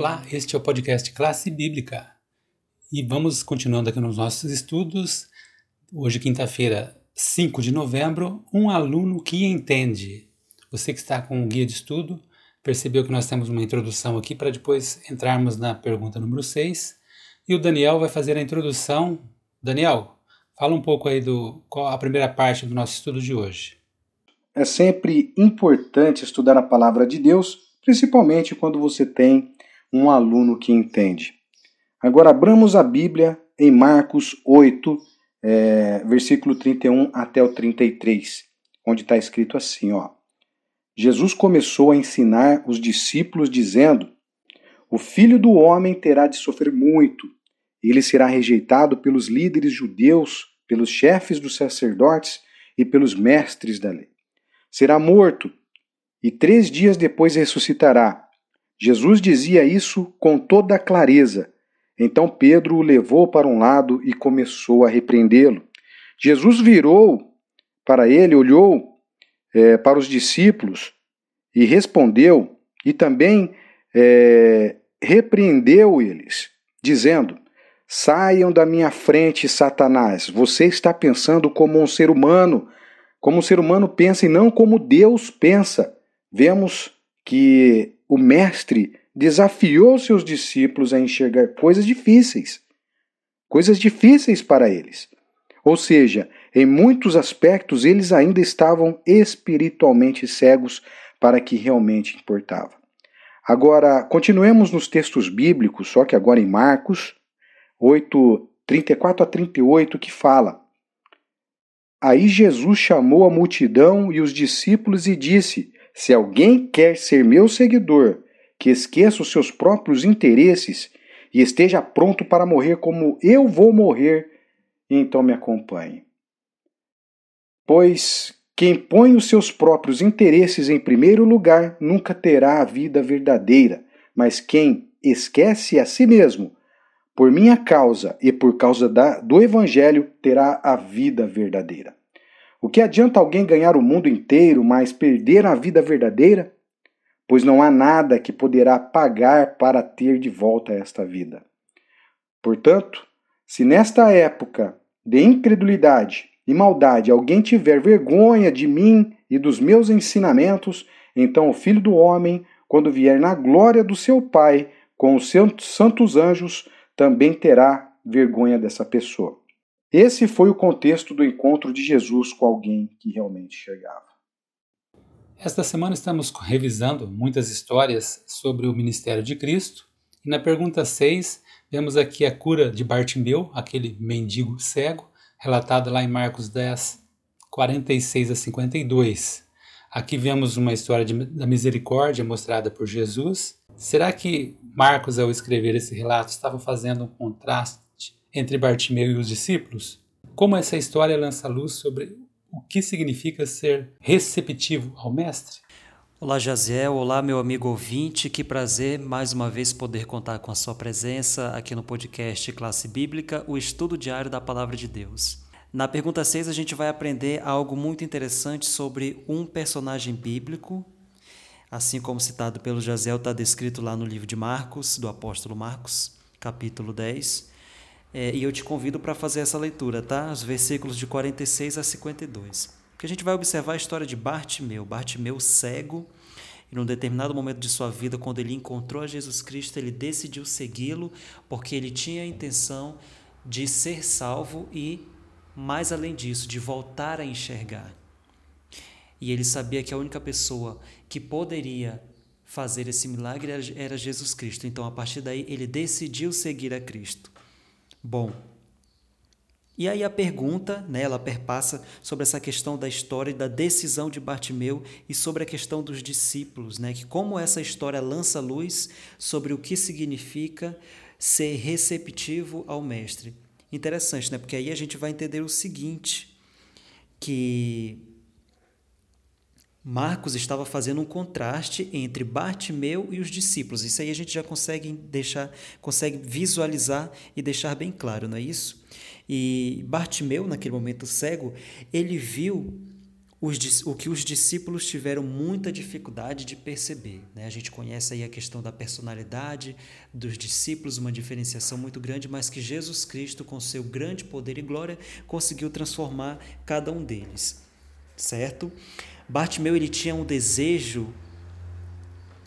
Olá, este é o podcast Classe Bíblica e vamos continuando aqui nos nossos estudos. Hoje, quinta-feira, 5 de novembro, um aluno que entende. Você que está com o guia de estudo percebeu que nós temos uma introdução aqui para depois entrarmos na pergunta número 6 e o Daniel vai fazer a introdução. Daniel, fala um pouco aí do qual a primeira parte do nosso estudo de hoje. É sempre importante estudar a palavra de Deus, principalmente quando você tem um aluno que entende. Agora abramos a Bíblia em Marcos 8, é, versículo 31 até o 33, onde está escrito assim: ó. Jesus começou a ensinar os discípulos, dizendo: O filho do homem terá de sofrer muito, ele será rejeitado pelos líderes judeus, pelos chefes dos sacerdotes e pelos mestres da lei. Será morto e três dias depois ressuscitará. Jesus dizia isso com toda clareza. Então Pedro o levou para um lado e começou a repreendê-lo. Jesus virou para ele, olhou é, para os discípulos e respondeu, e também é, repreendeu eles, dizendo: Saiam da minha frente, Satanás. Você está pensando como um ser humano, como um ser humano pensa e não como Deus pensa. Vemos que o Mestre desafiou seus discípulos a enxergar coisas difíceis, coisas difíceis para eles. Ou seja, em muitos aspectos eles ainda estavam espiritualmente cegos para que realmente importava. Agora, continuemos nos textos bíblicos, só que agora em Marcos 8, 34 a 38, que fala: Aí Jesus chamou a multidão e os discípulos e disse: se alguém quer ser meu seguidor, que esqueça os seus próprios interesses e esteja pronto para morrer como eu vou morrer, então me acompanhe. Pois quem põe os seus próprios interesses em primeiro lugar nunca terá a vida verdadeira, mas quem esquece a si mesmo, por minha causa e por causa da, do Evangelho, terá a vida verdadeira. O que adianta alguém ganhar o mundo inteiro, mas perder a vida verdadeira? Pois não há nada que poderá pagar para ter de volta esta vida. Portanto, se nesta época de incredulidade e maldade alguém tiver vergonha de mim e dos meus ensinamentos, então o Filho do Homem, quando vier na glória do seu Pai com os seus santos anjos, também terá vergonha dessa pessoa. Esse foi o contexto do encontro de Jesus com alguém que realmente chegava. Esta semana estamos revisando muitas histórias sobre o ministério de Cristo e na pergunta 6 vemos aqui a cura de Bartimeu, aquele mendigo cego, relatada lá em Marcos 10, 46 a 52. Aqui vemos uma história de, da misericórdia mostrada por Jesus. Será que Marcos, ao escrever esse relato, estava fazendo um contraste entre Bartimeu e os discípulos? Como essa história lança luz sobre o que significa ser receptivo ao Mestre? Olá, Jaziel. Olá, meu amigo ouvinte. Que prazer mais uma vez poder contar com a sua presença aqui no podcast Classe Bíblica, o estudo diário da Palavra de Deus. Na pergunta 6, a gente vai aprender algo muito interessante sobre um personagem bíblico. Assim como citado pelo Jaziel, está descrito lá no livro de Marcos, do apóstolo Marcos, capítulo 10. É, e eu te convido para fazer essa leitura, tá? Os versículos de 46 a 52. Porque a gente vai observar a história de Bartimeu. Bartimeu cego, e num determinado momento de sua vida, quando ele encontrou a Jesus Cristo, ele decidiu segui-lo, porque ele tinha a intenção de ser salvo e, mais além disso, de voltar a enxergar. E ele sabia que a única pessoa que poderia fazer esse milagre era Jesus Cristo. Então, a partir daí, ele decidiu seguir a Cristo. Bom, e aí a pergunta, né, ela perpassa sobre essa questão da história e da decisão de Bartimeu e sobre a questão dos discípulos, né, que como essa história lança luz sobre o que significa ser receptivo ao mestre. Interessante, né? Porque aí a gente vai entender o seguinte, que Marcos estava fazendo um contraste entre Bartimeu e os discípulos. Isso aí a gente já consegue deixar, consegue visualizar e deixar bem claro, não é isso? E Bartimeu, naquele momento cego, ele viu os, o que os discípulos tiveram muita dificuldade de perceber. Né? A gente conhece aí a questão da personalidade dos discípulos, uma diferenciação muito grande, mas que Jesus Cristo, com seu grande poder e glória, conseguiu transformar cada um deles. Certo? Bartimeu ele tinha um desejo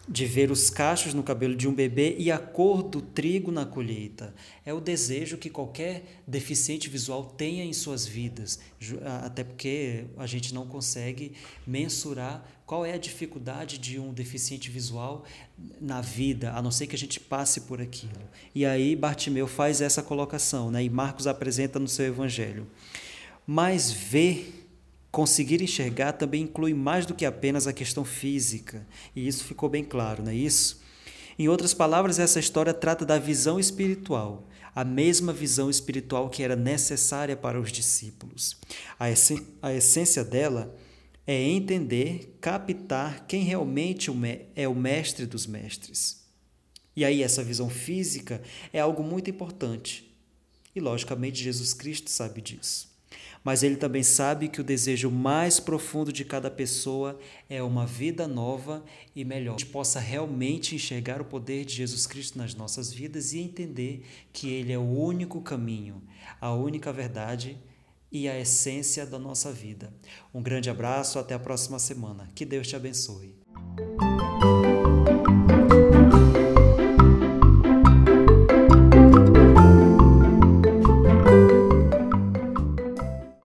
de ver os cachos no cabelo de um bebê e a cor do trigo na colheita. É o desejo que qualquer deficiente visual tenha em suas vidas, até porque a gente não consegue mensurar qual é a dificuldade de um deficiente visual na vida, a não ser que a gente passe por aquilo. E aí Bartimeu faz essa colocação, né? e Marcos apresenta no seu evangelho. Mas ver Conseguir enxergar também inclui mais do que apenas a questão física, e isso ficou bem claro, não é isso? Em outras palavras, essa história trata da visão espiritual, a mesma visão espiritual que era necessária para os discípulos. A, a essência dela é entender, captar quem realmente é o mestre dos mestres. E aí, essa visão física é algo muito importante. E, logicamente, Jesus Cristo sabe disso mas ele também sabe que o desejo mais profundo de cada pessoa é uma vida nova e melhor. Que a gente possa realmente enxergar o poder de Jesus Cristo nas nossas vidas e entender que ele é o único caminho, a única verdade e a essência da nossa vida. Um grande abraço, até a próxima semana. Que Deus te abençoe.